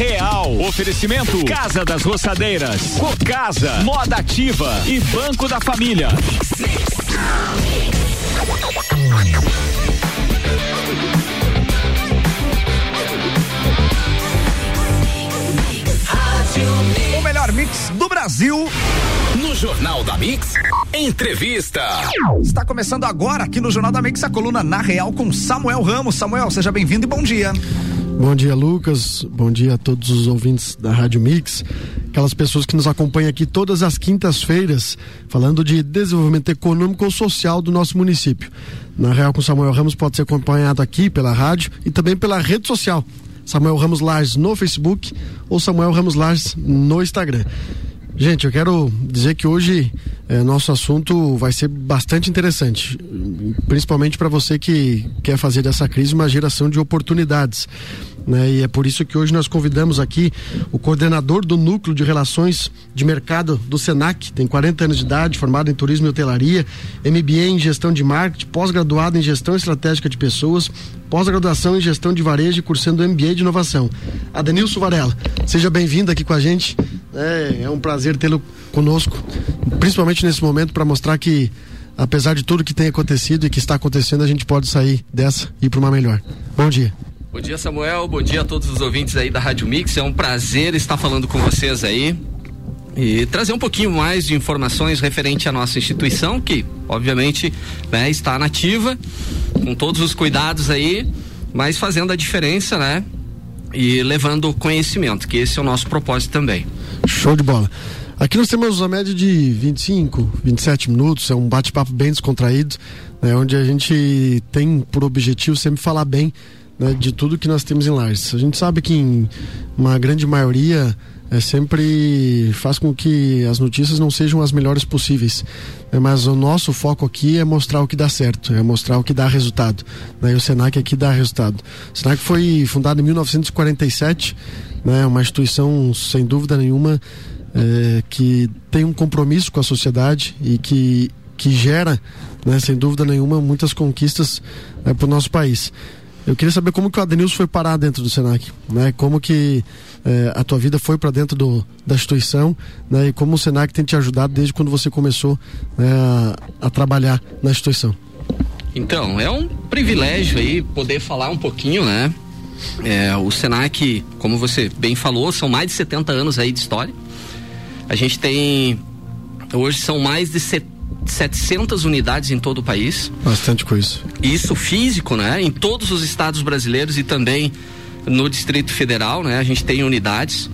Real. Oferecimento Casa das Roçadeiras, Cocasa, Moda Ativa e Banco da Família. O melhor mix do Brasil. No Jornal da Mix, entrevista. Está começando agora aqui no Jornal da Mix a coluna Na Real com Samuel Ramos. Samuel, seja bem-vindo e bom dia. Bom dia, Lucas. Bom dia a todos os ouvintes da Rádio Mix. Aquelas pessoas que nos acompanham aqui todas as quintas-feiras, falando de desenvolvimento econômico ou social do nosso município. Na Real com Samuel Ramos pode ser acompanhado aqui pela rádio e também pela rede social. Samuel Ramos Lages no Facebook ou Samuel Ramos Lages no Instagram. Gente, eu quero dizer que hoje eh, nosso assunto vai ser bastante interessante, principalmente para você que quer fazer dessa crise uma geração de oportunidades. Né? E é por isso que hoje nós convidamos aqui o coordenador do Núcleo de Relações de Mercado do SENAC, tem 40 anos de idade, formado em Turismo e Hotelaria, MBA em Gestão de Marketing, pós-graduado em Gestão Estratégica de Pessoas, pós-graduação em Gestão de Varejo e cursando MBA de Inovação. Adenilson Varela, seja bem-vindo aqui com a gente. É, é um prazer tê-lo conosco, principalmente nesse momento para mostrar que apesar de tudo que tem acontecido e que está acontecendo, a gente pode sair dessa e ir para uma melhor. Bom dia. Bom dia, Samuel. Bom dia a todos os ouvintes aí da Rádio Mix. É um prazer estar falando com vocês aí e trazer um pouquinho mais de informações referente à nossa instituição, que obviamente né, está nativa, com todos os cuidados aí, mas fazendo a diferença, né? E levando conhecimento, que esse é o nosso propósito também. Show de bola. Aqui nós temos uma média de 25, 27 minutos, é um bate-papo bem descontraído, né, onde a gente tem por objetivo sempre falar bem né, de tudo que nós temos em Lages. A gente sabe que em uma grande maioria é, sempre faz com que as notícias não sejam as melhores possíveis. Né, mas o nosso foco aqui é mostrar o que dá certo, é mostrar o que dá resultado. Né, e o Senac aqui dá resultado. O Senac foi fundado em 1947, né, uma instituição sem dúvida nenhuma é, que tem um compromisso com a sociedade e que, que gera, né, sem dúvida nenhuma, muitas conquistas né, para o nosso país. Eu queria saber como que o Adenilson foi parar dentro do Senac, né? Como que eh, a tua vida foi para dentro do, da instituição, né? E como o Senac tem te ajudado desde quando você começou né, a, a trabalhar na instituição. Então, é um privilégio aí poder falar um pouquinho, né? É, o Senac, como você bem falou, são mais de 70 anos aí de história. A gente tem hoje são mais de 700 unidades em todo o país. Bastante coisa. Isso físico, né? Em todos os estados brasileiros e também no Distrito Federal, né? A gente tem unidades.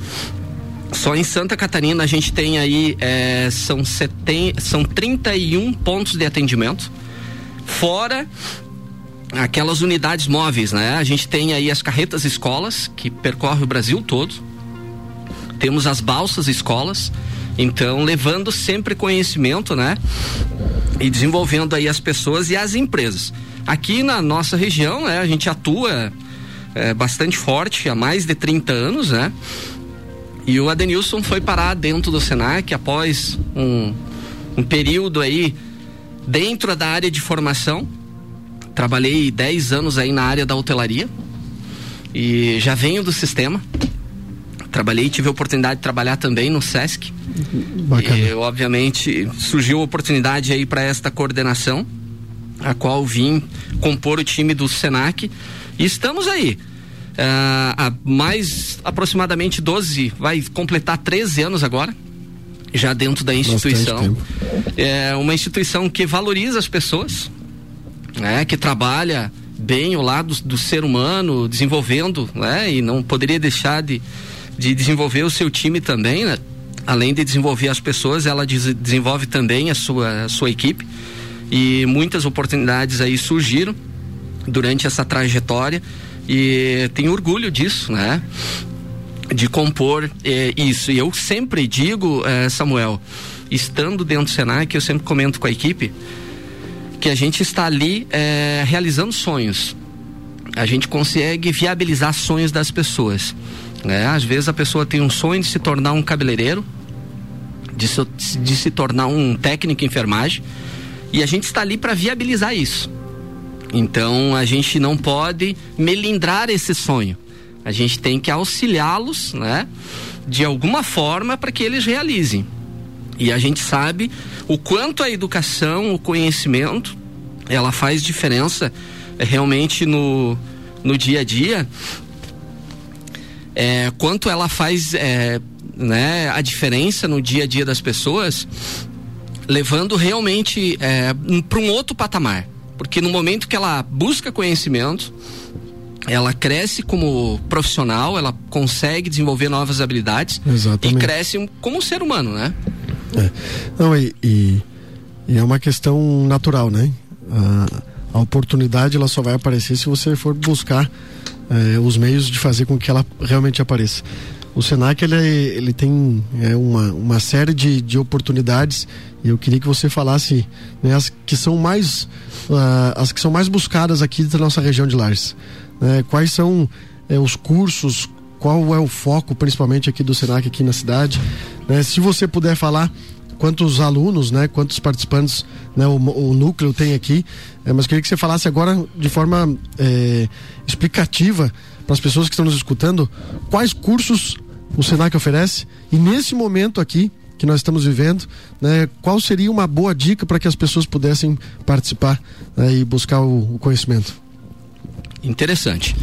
Só em Santa Catarina a gente tem aí é, são, seten, são 31 pontos de atendimento. Fora aquelas unidades móveis, né? A gente tem aí as carretas escolas que percorre o Brasil todo. Temos as balsas escolas. Então, levando sempre conhecimento, né? E desenvolvendo aí as pessoas e as empresas. Aqui na nossa região, né, a gente atua é, bastante forte há mais de 30 anos, né? E o Adenilson foi parar dentro do Senac após um, um período aí dentro da área de formação. Trabalhei 10 anos aí na área da hotelaria e já venho do sistema. Trabalhei, tive a oportunidade de trabalhar também no SESC. Bacana. E, obviamente, surgiu a oportunidade aí para esta coordenação, a qual vim compor o time do Senac. E estamos aí. Uh, há mais aproximadamente 12, vai completar 13 anos agora, já dentro da instituição. É uma instituição que valoriza as pessoas, né, que trabalha bem o lado do, do ser humano, desenvolvendo, né, e não poderia deixar de, de desenvolver o seu time também, né? além de desenvolver as pessoas, ela des desenvolve também a sua, a sua equipe e muitas oportunidades aí surgiram durante essa trajetória e tenho orgulho disso, né? De compor eh, isso. E eu sempre digo, eh, Samuel, estando dentro do Senac, eu sempre comento com a equipe que a gente está ali eh, realizando sonhos. A gente consegue viabilizar sonhos das pessoas. Né? Às vezes a pessoa tem um sonho de se tornar um cabeleireiro, de se, de se tornar um técnico em enfermagem, e a gente está ali para viabilizar isso. Então a gente não pode melindrar esse sonho. A gente tem que auxiliá-los, né? De alguma forma para que eles realizem. E a gente sabe o quanto a educação, o conhecimento, ela faz diferença é, realmente no, no dia a dia. É, quanto ela faz é, né, a diferença no dia a dia das pessoas, levando realmente é, para um outro patamar. Porque no momento que ela busca conhecimento, ela cresce como profissional, ela consegue desenvolver novas habilidades Exatamente. e cresce como ser humano, né? É. Não, e, e, e, é uma questão natural, né? A, a, oportunidade ela só vai aparecer se você for buscar é, os meios de fazer com que ela realmente apareça. O Senac ele, é, ele tem é, uma, uma série de, de oportunidades e eu queria que você falasse né, as que são mais uh, as que são mais buscadas aqui da nossa região de Lares. Né? Quais são é, os cursos, qual é o foco principalmente aqui do Senac aqui na cidade? Né? Se você puder falar quantos alunos, né, quantos participantes né, o, o núcleo tem aqui, é, mas queria que você falasse agora de forma é, explicativa para as pessoas que estão nos escutando quais cursos o Senac oferece e nesse momento aqui que nós estamos vivendo, né, qual seria uma boa dica para que as pessoas pudessem participar né, e buscar o, o conhecimento? Interessante.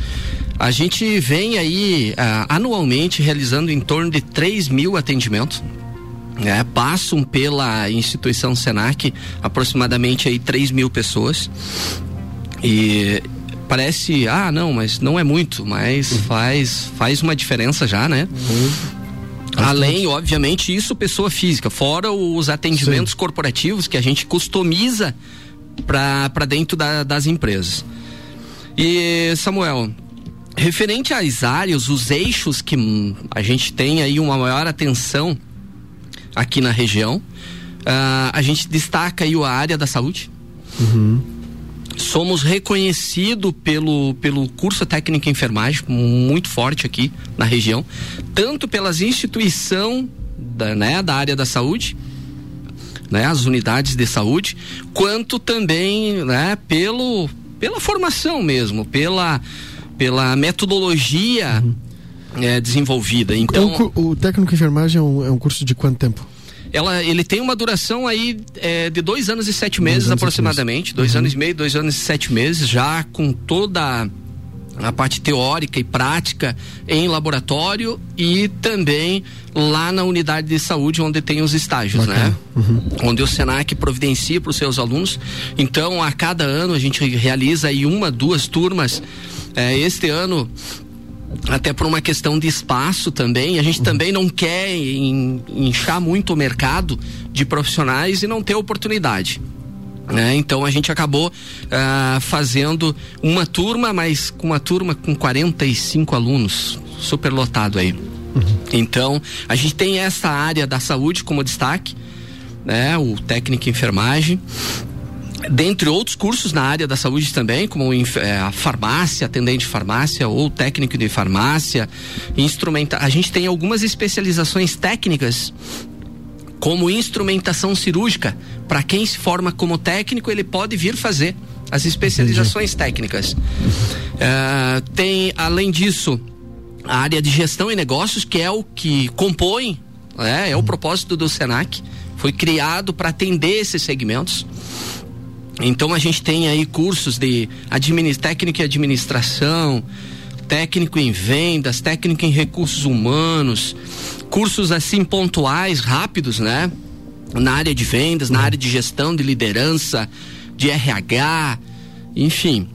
A gente vem aí uh, anualmente realizando em torno de 3 mil atendimentos. Né? Passam pela instituição Senac aproximadamente aí 3 mil pessoas. E parece, ah, não, mas não é muito, mas uhum. faz, faz uma diferença já, né? Uhum. Além, obviamente, isso pessoa física, fora os atendimentos Sim. corporativos que a gente customiza para dentro da, das empresas. E Samuel, referente às áreas, os eixos que a gente tem aí uma maior atenção aqui na região, uh, a gente destaca aí a área da saúde. Uhum. Somos reconhecidos pelo, pelo curso técnico em enfermagem, muito forte aqui na região, tanto pelas instituições da, né, da área da saúde, né, as unidades de saúde, quanto também né, pelo, pela formação mesmo, pela, pela metodologia uhum. É, desenvolvida. Então, o, o técnico em enfermagem é um, é um curso de quanto tempo? ela, ele tem uma duração aí é, de dois anos e sete meses dois aproximadamente, dois uhum. anos e meio, dois anos e sete meses, já com toda a parte teórica e prática em laboratório e também lá na unidade de saúde onde tem os estágios, Bacana. né? Uhum. Onde o Senac providencia para os seus alunos. Então, a cada ano a gente realiza aí uma, duas turmas. É, este ano até por uma questão de espaço também. A gente também não quer inchar muito o mercado de profissionais e não ter oportunidade. Né? Então a gente acabou uh, fazendo uma turma, mas com uma turma com 45 alunos, super lotado aí. Uhum. Então a gente tem essa área da saúde como destaque, né? O técnico em enfermagem, dentre outros cursos na área da saúde também, como é, a farmácia, atendente de farmácia ou técnico de farmácia, instrumenta. A gente tem algumas especializações técnicas como instrumentação cirúrgica. Para quem se forma como técnico, ele pode vir fazer as especializações Entendi. técnicas. Uh, tem, além disso, a área de gestão e negócios, que é o que compõe, né, é o propósito do SENAC. Foi criado para atender esses segmentos. Então a gente tem aí cursos de técnica e administração, técnico em vendas, técnico em recursos humanos, cursos assim pontuais, rápidos, né? Na área de vendas, na área de gestão, de liderança, de RH, enfim.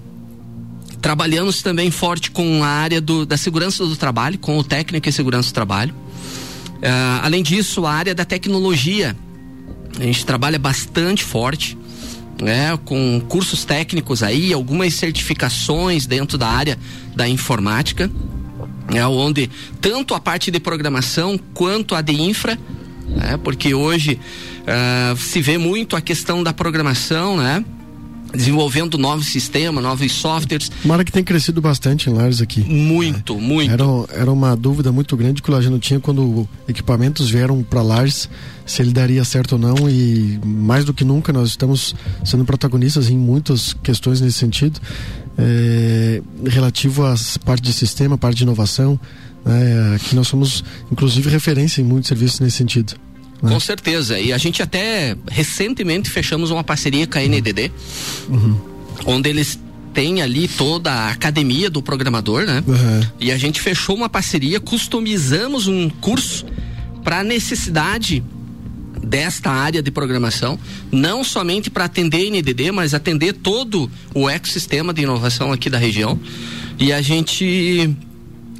Trabalhamos também forte com a área do, da segurança do trabalho, com o técnico em segurança do trabalho. Uh, além disso, a área da tecnologia. A gente trabalha bastante forte né, com cursos técnicos aí, algumas certificações dentro da área da informática, né, onde tanto a parte de programação quanto a de infra, né, porque hoje uh, se vê muito a questão da programação, né? Desenvolvendo novos sistemas, novos softwares. Mara que tem crescido bastante em Lares aqui. Muito, é. muito. Era, era uma dúvida muito grande que o Lajano tinha quando equipamentos vieram para Lares, se ele daria certo ou não e mais do que nunca nós estamos sendo protagonistas em muitas questões nesse sentido. é, relativo às parte de sistema, parte de inovação. Né? Aqui nós somos, inclusive, referência em muitos serviços nesse sentido. Né? Com certeza. E a gente até recentemente fechamos uma parceria com a NDD, uhum. onde eles têm ali toda a academia do programador, né? Uhum. E a gente fechou uma parceria, customizamos um curso para a necessidade desta área de programação, não somente para atender NDD, mas atender todo o ecossistema de inovação aqui da região. E a gente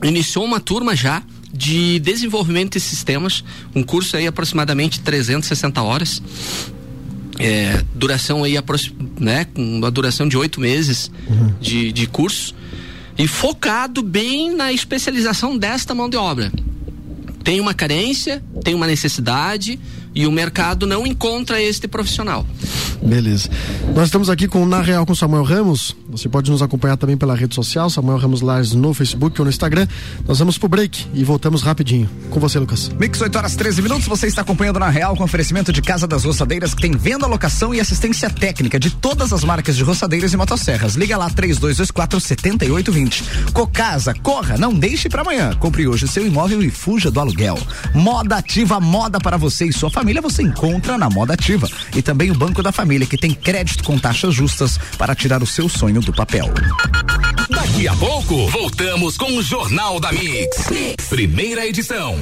iniciou uma turma já de desenvolvimento de sistemas, um curso aí aproximadamente 360 horas. É, duração aí, né, com uma duração de oito meses uhum. de, de curso e focado bem na especialização desta mão de obra. Tem uma carência, tem uma necessidade, e o mercado não encontra este profissional. Beleza. Nós estamos aqui com Na Real com Samuel Ramos. Você pode nos acompanhar também pela rede social, Samuel Ramos Lars no Facebook ou no Instagram. Nós vamos pro break e voltamos rapidinho. Com você, Lucas. Mix 8 horas 13 minutos. Você está acompanhando Na Real com oferecimento de Casa das Roçadeiras, que tem venda, locação e assistência técnica de todas as marcas de roçadeiras e motosserras. Liga lá 3224 7820. Cocasa, corra, não deixe para amanhã. Compre hoje seu imóvel e fuja do aluguel. Moda ativa, moda para você e sua família família você encontra na Moda Ativa. E também o Banco da Família, que tem crédito com taxas justas para tirar o seu sonho do papel. Daqui a pouco, voltamos com o Jornal da mix. mix. Primeira edição.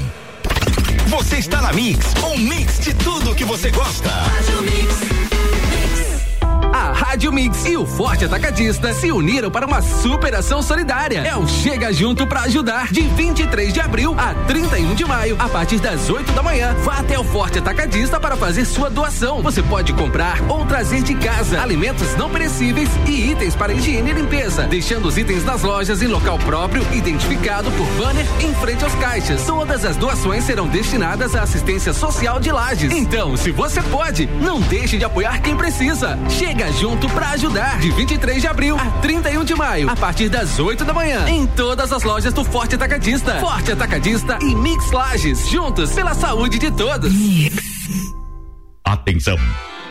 Você está na Mix, um mix de tudo que você gosta. Rádio Mix. E o Forte Atacadista se uniram para uma superação solidária. É o Chega Junto para ajudar. De 23 de abril a 31 de maio, a partir das 8 da manhã, vá até o Forte Atacadista para fazer sua doação. Você pode comprar ou trazer de casa alimentos não perecíveis e itens para higiene e limpeza, deixando os itens nas lojas em local próprio, identificado por banner em frente aos caixas. Todas as doações serão destinadas à assistência social de lajes. Então, se você pode, não deixe de apoiar quem precisa. Chega junto para ajudar. De 23 de abril a 31 de maio, a partir das 8 da manhã, em todas as lojas do Forte Atacadista. Forte Atacadista e Mix Lages, juntos pela saúde de todos. Atenção!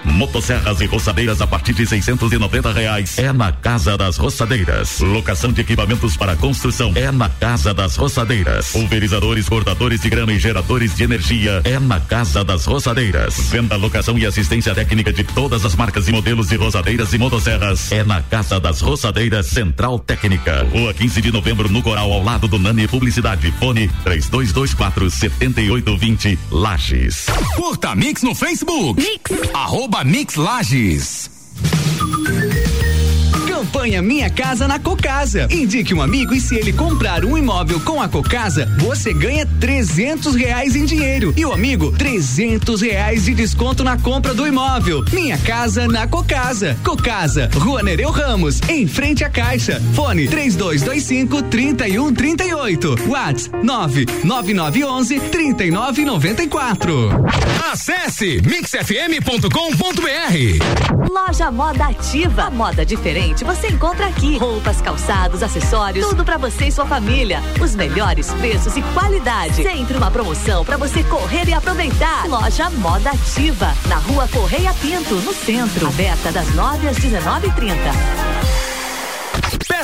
Motosserras e roçadeiras a partir de 690 reais é na Casa das Roçadeiras. Locação de equipamentos para construção é na Casa das Roçadeiras. Pulverizadores, cortadores de grama e geradores de energia é na Casa das Roçadeiras. Venda, locação e assistência técnica de todas as marcas e modelos de roçadeiras e motosserras é na Casa das Roçadeiras Central Técnica. Rua 15 de novembro no Coral ao lado do Nani Publicidade. Fone 3224 7820 Lages. Curta Mix no Facebook. Mix. Arroba Arroba Mix Lages. Campanha Minha Casa na Cocasa. Indique um amigo e se ele comprar um imóvel com a Cocasa, você ganha trezentos reais em dinheiro e o amigo trezentos reais de desconto na compra do imóvel. Minha Casa na Cocasa. Cocasa, Rua Nereu Ramos, em frente à Caixa. Fone três dois, dois cinco, trinta e um, trinta e oito. Whats nove nove nove onze, trinta e nove noventa e quatro. Acesse mixfm.com.br. Loja Moda Ativa. Moda diferente você encontra aqui. Roupas, calçados, acessórios, tudo para você e sua família. Os melhores preços e qualidade. Sempre uma promoção para você correr e aproveitar. Loja Moda Ativa, na rua Correia Pinto, no centro. Aberta das 9 às 19h30.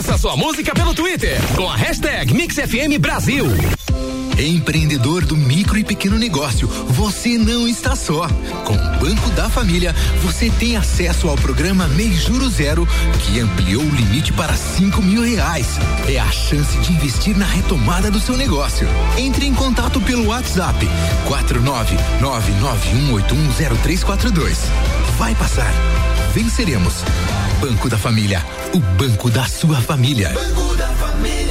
Peça sua música pelo Twitter com a hashtag MixFM Brasil. Empreendedor do micro e pequeno negócio, você não está só. Com o Banco da Família, você tem acesso ao programa Mês Juro Zero, que ampliou o limite para cinco mil reais. É a chance de investir na retomada do seu negócio. Entre em contato pelo WhatsApp quatro nove nove nove um oito um zero três quatro dois. Vai passar. Venceremos. Banco da Família, o banco da sua família. Banco da Família.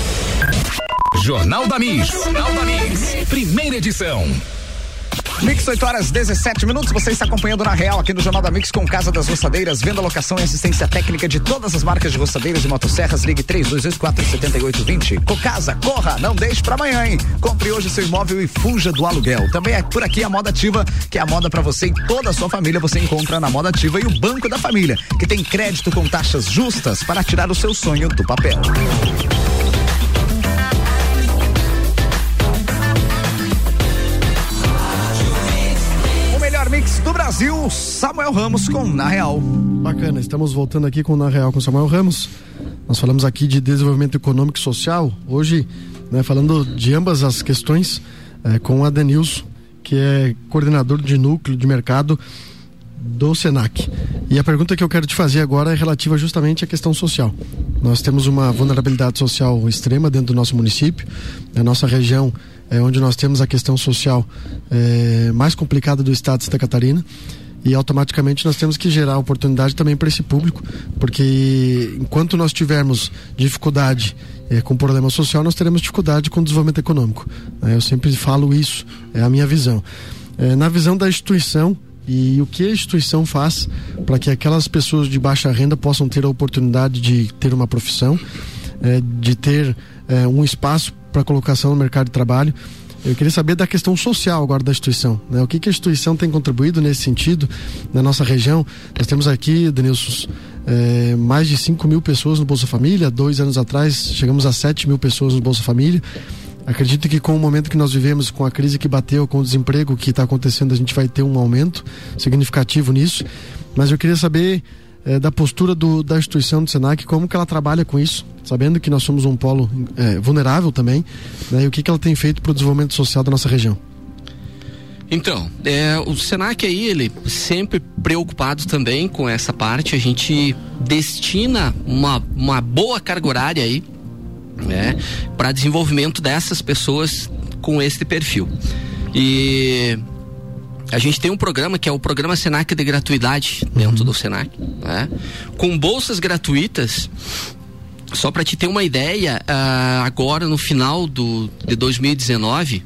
Jornal da Mix. Jornal da Mix. Primeira edição. Mix 8 horas 17 minutos. Você está acompanhando na Real aqui no Jornal da Mix com Casa das Roçadeiras, venda, locação e assistência técnica de todas as marcas de roçadeiras e motosserras. Ligue 3224 7820. Cocasa, corra, não deixe para amanhã, hein? Compre hoje seu imóvel e fuja do aluguel. Também é por aqui a Moda Ativa, que é a moda para você e toda a sua família. Você encontra na Moda Ativa e o Banco da Família, que tem crédito com taxas justas para tirar o seu sonho do papel. Brasil, Samuel Ramos com Na Real. Bacana, estamos voltando aqui com Na Real com Samuel Ramos. Nós falamos aqui de desenvolvimento econômico e social. Hoje, né, falando de ambas as questões, é, com a Denilson, que é coordenador de núcleo de mercado do Senac. E a pergunta que eu quero te fazer agora é relativa justamente à questão social. Nós temos uma vulnerabilidade social extrema dentro do nosso município. A nossa região é onde nós temos a questão social é, mais complicada do estado de Santa Catarina e automaticamente nós temos que gerar oportunidade também para esse público, porque enquanto nós tivermos dificuldade é, com problema social, nós teremos dificuldade com desenvolvimento econômico. Né? Eu sempre falo isso, é a minha visão. É, na visão da instituição, e o que a instituição faz para que aquelas pessoas de baixa renda possam ter a oportunidade de ter uma profissão, é, de ter é, um espaço para colocação no mercado de trabalho. Eu queria saber da questão social agora da instituição. Né? O que, que a instituição tem contribuído nesse sentido na nossa região? Nós temos aqui, Denilson, é, mais de 5 mil pessoas no Bolsa Família. Dois anos atrás chegamos a 7 mil pessoas no Bolsa Família. Acredito que com o momento que nós vivemos, com a crise que bateu, com o desemprego que está acontecendo, a gente vai ter um aumento significativo nisso. Mas eu queria saber é, da postura do, da instituição do Senac, como que ela trabalha com isso, sabendo que nós somos um polo é, vulnerável também, né, e o que, que ela tem feito para o desenvolvimento social da nossa região. Então, é, o Senac aí, ele sempre preocupado também com essa parte, a gente destina uma, uma boa carga horária aí, né, para desenvolvimento dessas pessoas com este perfil. E a gente tem um programa que é o programa Senac de gratuidade dentro uhum. do Senac, né? com bolsas gratuitas. Só para te ter uma ideia, uh, agora no final do, de 2019,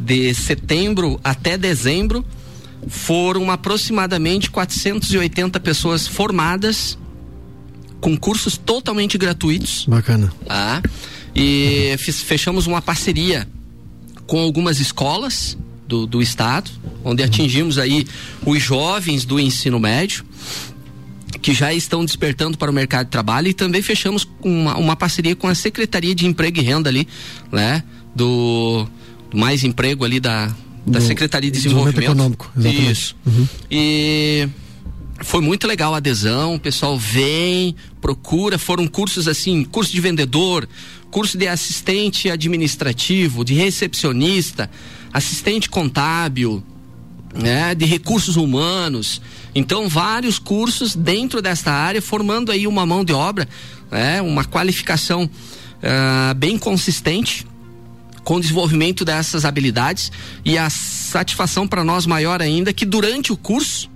de setembro até dezembro, foram aproximadamente 480 pessoas formadas com cursos totalmente gratuitos. Bacana. Tá? E uhum. fechamos uma parceria com algumas escolas do, do estado, onde atingimos aí os jovens do ensino médio que já estão despertando para o mercado de trabalho e também fechamos uma, uma parceria com a Secretaria de Emprego e Renda ali, né? Do, do Mais Emprego ali da, da Secretaria de Desenvolvimento. Econômico, exatamente. Isso. Uhum. E foi muito legal a adesão, o pessoal vem, procura, foram cursos assim, curso de vendedor, curso de assistente administrativo, de recepcionista, assistente contábil, né, de recursos humanos. Então, vários cursos dentro desta área, formando aí uma mão de obra, né, uma qualificação uh, bem consistente com o desenvolvimento dessas habilidades e a satisfação para nós maior ainda que durante o curso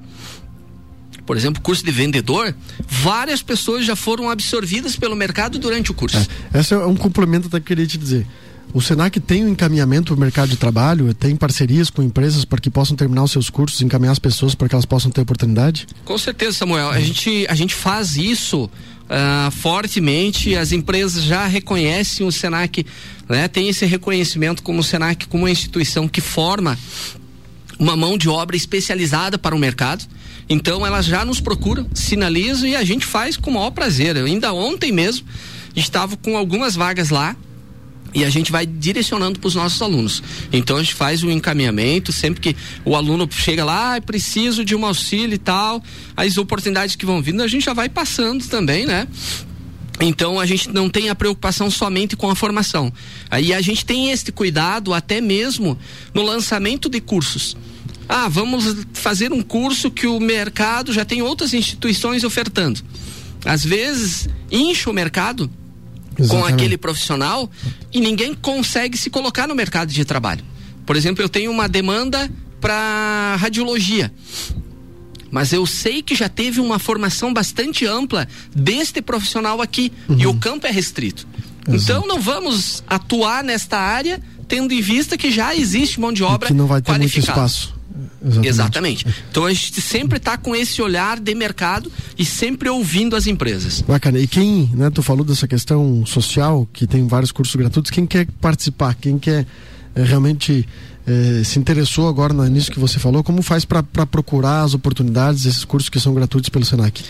por exemplo, curso de vendedor, várias pessoas já foram absorvidas pelo mercado durante o curso. É, esse é um complemento que eu queria te dizer. O Senac tem um encaminhamento para o mercado de trabalho, tem parcerias com empresas para que possam terminar os seus cursos, encaminhar as pessoas para que elas possam ter oportunidade? Com certeza, Samuel. A, gente, a gente faz isso uh, fortemente, as empresas já reconhecem o Senac, né? tem esse reconhecimento como o Senac, como uma instituição que forma uma mão de obra especializada para o mercado. Então elas já nos procuram, sinalizam e a gente faz com o maior prazer. Eu, ainda ontem mesmo estava com algumas vagas lá e a gente vai direcionando para os nossos alunos. Então a gente faz o um encaminhamento, sempre que o aluno chega lá, ah, preciso de um auxílio e tal, as oportunidades que vão vindo, a gente já vai passando também, né? Então a gente não tem a preocupação somente com a formação. Aí a gente tem este cuidado até mesmo no lançamento de cursos. Ah, vamos fazer um curso que o mercado já tem outras instituições ofertando. Às vezes incha o mercado Exatamente. com aquele profissional e ninguém consegue se colocar no mercado de trabalho. Por exemplo, eu tenho uma demanda para radiologia. Mas eu sei que já teve uma formação bastante ampla deste profissional aqui uhum. e o campo é restrito. Exato. Então não vamos atuar nesta área tendo em vista que já existe mão de obra e que não vai ter muito espaço. Exatamente. Exatamente. Então a gente sempre está com esse olhar de mercado e sempre ouvindo as empresas. Bacana. E quem, né, tu falou dessa questão social, que tem vários cursos gratuitos, quem quer participar, quem quer é, realmente é, se interessou agora nisso que você falou, como faz para procurar as oportunidades, esses cursos que são gratuitos pelo Senac?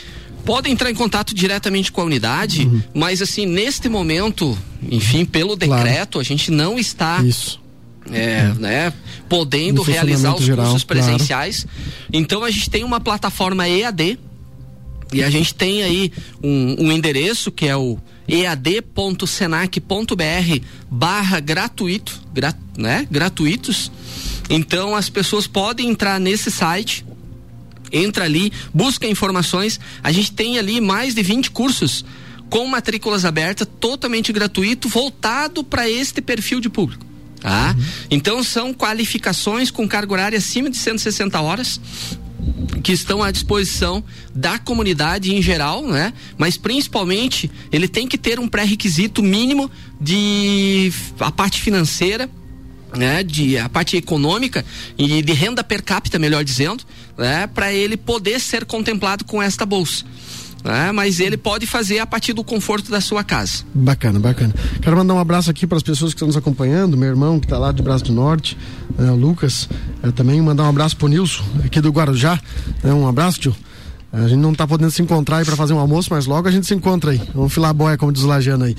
Podem entrar em contato diretamente com a unidade, uhum. mas assim, neste momento, enfim, pelo decreto, claro. a gente não está. Isso é, né, podendo realizar os geral, cursos presenciais. Claro. Então a gente tem uma plataforma EAD e a gente tem aí um, um endereço que é o ead.senac.br barra gratuito, gra, né, gratuitos. Então as pessoas podem entrar nesse site entra ali, busca informações. A gente tem ali mais de 20 cursos com matrículas abertas, totalmente gratuito, voltado para este perfil de público. Tá? Uhum. Então são qualificações com carga horária acima de 160 horas que estão à disposição da comunidade em geral, né? Mas principalmente ele tem que ter um pré-requisito mínimo de a parte financeira, né? De a parte econômica e de renda per capita, melhor dizendo, né? Para ele poder ser contemplado com esta bolsa né? mas ele pode fazer a partir do conforto da sua casa. Bacana, bacana. Quero mandar um abraço aqui para as pessoas que estão nos acompanhando, meu irmão que está lá de Braço do Norte, né, o Lucas, é, também mandar um abraço pro Nilson, aqui do Guarujá, né, um abraço, tio. A gente não está podendo se encontrar aí para fazer um almoço, mas logo a gente se encontra aí. Vamos filar a boia, como diz o Lajano aí.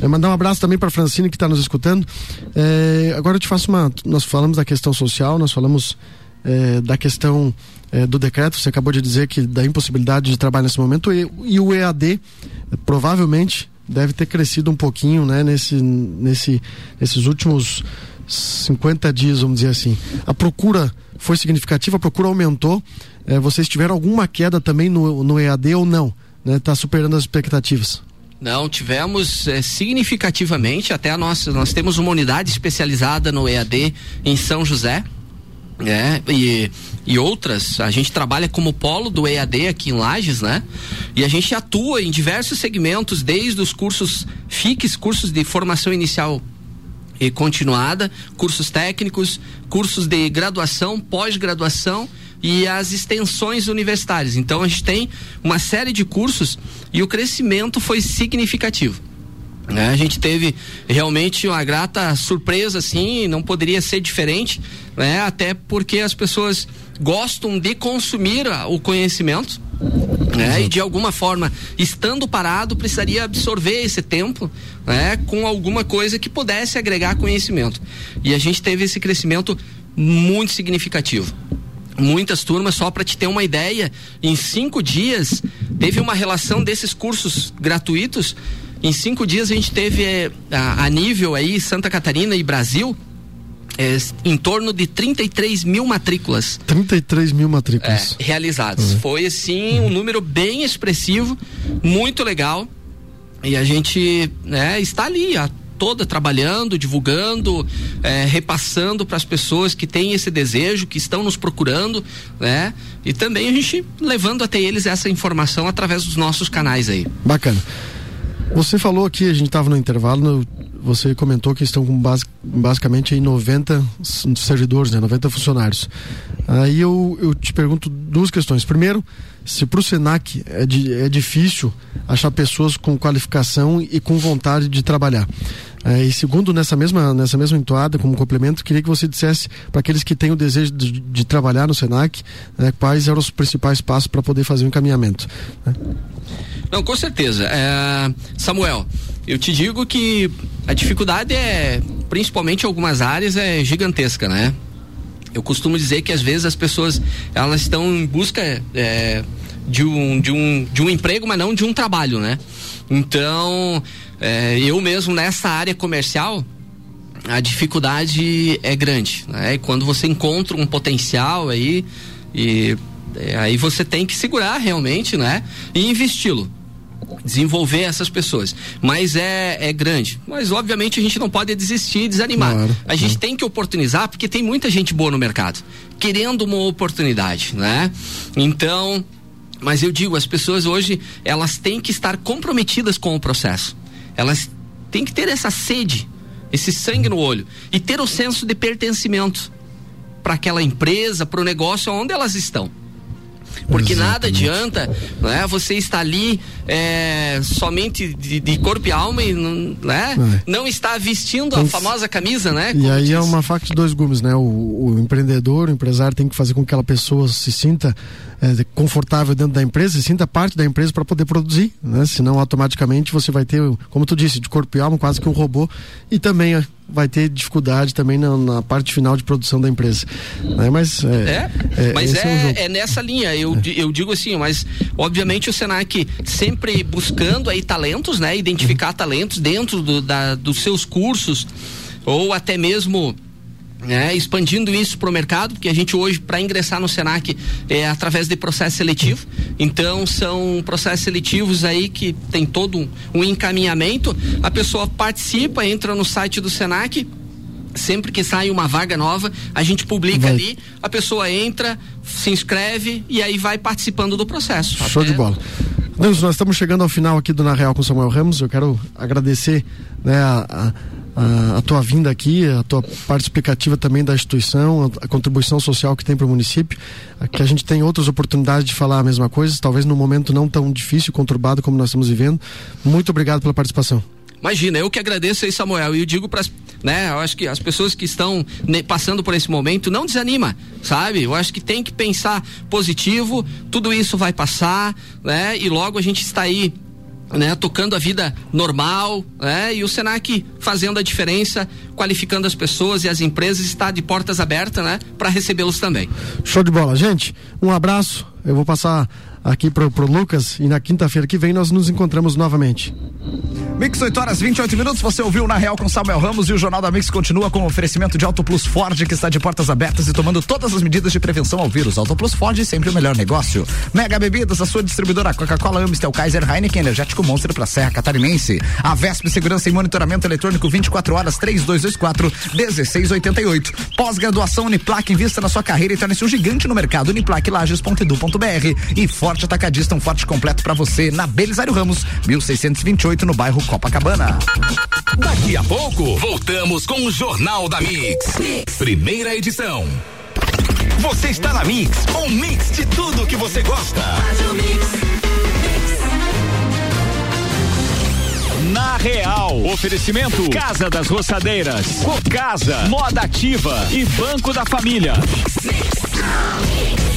É, mandar um abraço também para Francine que está nos escutando. É, agora eu te faço uma. Nós falamos da questão social, nós falamos é, da questão é, do decreto, você acabou de dizer que da impossibilidade de trabalho nesse momento, e, e o EAD provavelmente deve ter crescido um pouquinho né, nesse, nesse, nesses últimos 50 dias, vamos dizer assim. A procura foi significativa, a procura aumentou. É, vocês tiveram alguma queda também no, no EAD ou não? Está né, superando as expectativas? Não, tivemos é, significativamente, até a nossa, nós temos uma unidade especializada no EAD em São José, né? E, e outras, a gente trabalha como polo do EAD aqui em Lages, né? E a gente atua em diversos segmentos, desde os cursos FIX, cursos de formação inicial e continuada, cursos técnicos, cursos de graduação, pós-graduação e as extensões universitárias. Então a gente tem uma série de cursos e o crescimento foi significativo. Né? A gente teve realmente uma grata surpresa, assim, não poderia ser diferente, né? Até porque as pessoas gostam de consumir o conhecimento, né? E de alguma forma, estando parado, precisaria absorver esse tempo, né? Com alguma coisa que pudesse agregar conhecimento. E a gente teve esse crescimento muito significativo muitas turmas, só para te ter uma ideia, em cinco dias teve uma relação desses cursos gratuitos em cinco dias a gente teve é, a, a, nível aí Santa Catarina e Brasil é, em torno de 33 mil matrículas. 33 mil matrículas. É, realizadas. Uhum. Foi assim um número bem expressivo, muito legal. E a gente né, está ali a toda trabalhando, divulgando, é, repassando para as pessoas que têm esse desejo, que estão nos procurando, né? E também a gente levando até eles essa informação através dos nossos canais aí. Bacana. Você falou aqui, a gente estava no intervalo, você comentou que estão com base, basicamente aí 90 servidores, né, 90 funcionários. Aí eu, eu te pergunto duas questões. Primeiro, se para o Senac é, de, é difícil achar pessoas com qualificação e com vontade de trabalhar. É, e segundo, nessa mesma, nessa mesma entoada, como complemento, queria que você dissesse para aqueles que têm o desejo de, de trabalhar no Senac, né, quais eram os principais passos para poder fazer o um encaminhamento. Né? Não, com certeza. É, Samuel, eu te digo que a dificuldade é, principalmente em algumas áreas, é gigantesca, né? Eu costumo dizer que às vezes as pessoas elas estão em busca é, de, um, de, um, de um emprego, mas não de um trabalho, né? Então, é, eu mesmo nessa área comercial, a dificuldade é grande. Né? E quando você encontra um potencial aí, e, é, aí você tem que segurar realmente, né? E investi-lo desenvolver essas pessoas. Mas é, é grande. Mas obviamente a gente não pode desistir e desanimar. Claro, a gente tem que oportunizar porque tem muita gente boa no mercado, querendo uma oportunidade, né? Então, mas eu digo, as pessoas hoje, elas têm que estar comprometidas com o processo. Elas têm que ter essa sede, esse sangue no olho e ter o senso de pertencimento. para aquela empresa, para o negócio onde elas estão. Porque Exatamente. nada adianta né, você estar ali é, somente de, de, corpo e alma e né, é. não está vestindo a famosa camisa, né? E aí é diz. é uma faca de dois gumes, né? O, o, empreendedor, o empresário tem que fazer com que aquela pessoa se sinta é, confortável dentro da empresa, se sinta parte da empresa para poder produzir, né? Senão automaticamente você vai ter, como tu disse, de corpo e alma, quase que um robô e também vai ter dificuldade também na, na, parte final de produção da empresa. Né? Mas é, é, é mas é, é, é, nessa linha. Eu, eu digo assim, mas obviamente o Senac sempre buscando aí talentos, né? Identificar uhum. talentos dentro do, da, dos seus cursos ou até mesmo né, expandindo isso para o mercado, porque a gente hoje, para ingressar no Senac, é através de processo seletivo. Então, são processos seletivos aí que tem todo um, um encaminhamento. A pessoa participa, entra no site do Senac, sempre que sai uma vaga nova, a gente publica vai. ali, a pessoa entra, se inscreve e aí vai participando do processo. Show Até... de bola. Deus, nós estamos chegando ao final aqui do Na Real com Samuel Ramos. Eu quero agradecer né, a, a a, a, tua vinda aqui, a tua parte explicativa também da instituição, a, a contribuição social que tem para o município, que a gente tem outras oportunidades de falar a mesma coisa, talvez num momento não tão difícil, conturbado como nós estamos vivendo. Muito obrigado pela participação. Imagina, eu que agradeço aí, Samuel, e eu digo para né, eu acho que as pessoas que estão passando por esse momento não desanima, sabe? Eu acho que tem que pensar positivo, tudo isso vai passar, né? E logo a gente está aí né, tocando a vida normal, né, e o Senac fazendo a diferença, qualificando as pessoas e as empresas está de portas abertas, né, para recebê-los também. Show de bola, gente. Um abraço. Eu vou passar aqui pro, pro Lucas e na quinta-feira que vem nós nos encontramos novamente. Mix 8 horas 28 minutos, você ouviu na Real com Samuel Ramos e o Jornal da Mix continua com o oferecimento de Auto Plus Ford que está de portas abertas e tomando todas as medidas de prevenção ao vírus. Auto Plus Ford sempre o melhor negócio. Mega Bebidas, a sua distribuidora Coca-Cola, Amstel, Kaiser, Heineken, Energético Monster para Serra Catarinense. A Vesp Segurança e Monitoramento Eletrônico 24 horas 3224 1688. Pós-graduação Uniplac, invista na sua carreira e torne-se um gigante no mercado. Uniplaclages.edu.br e Forte Atacadista, um forte completo para você na Belisário Ramos, 1628 no bairro Copacabana. Daqui a pouco, voltamos com o Jornal da mix. Primeira edição. Você está na Mix, um mix de tudo que você gosta. Na Real, oferecimento Casa das Roçadeiras, Cocasa, Moda Ativa e Banco da Família. Mix, mix.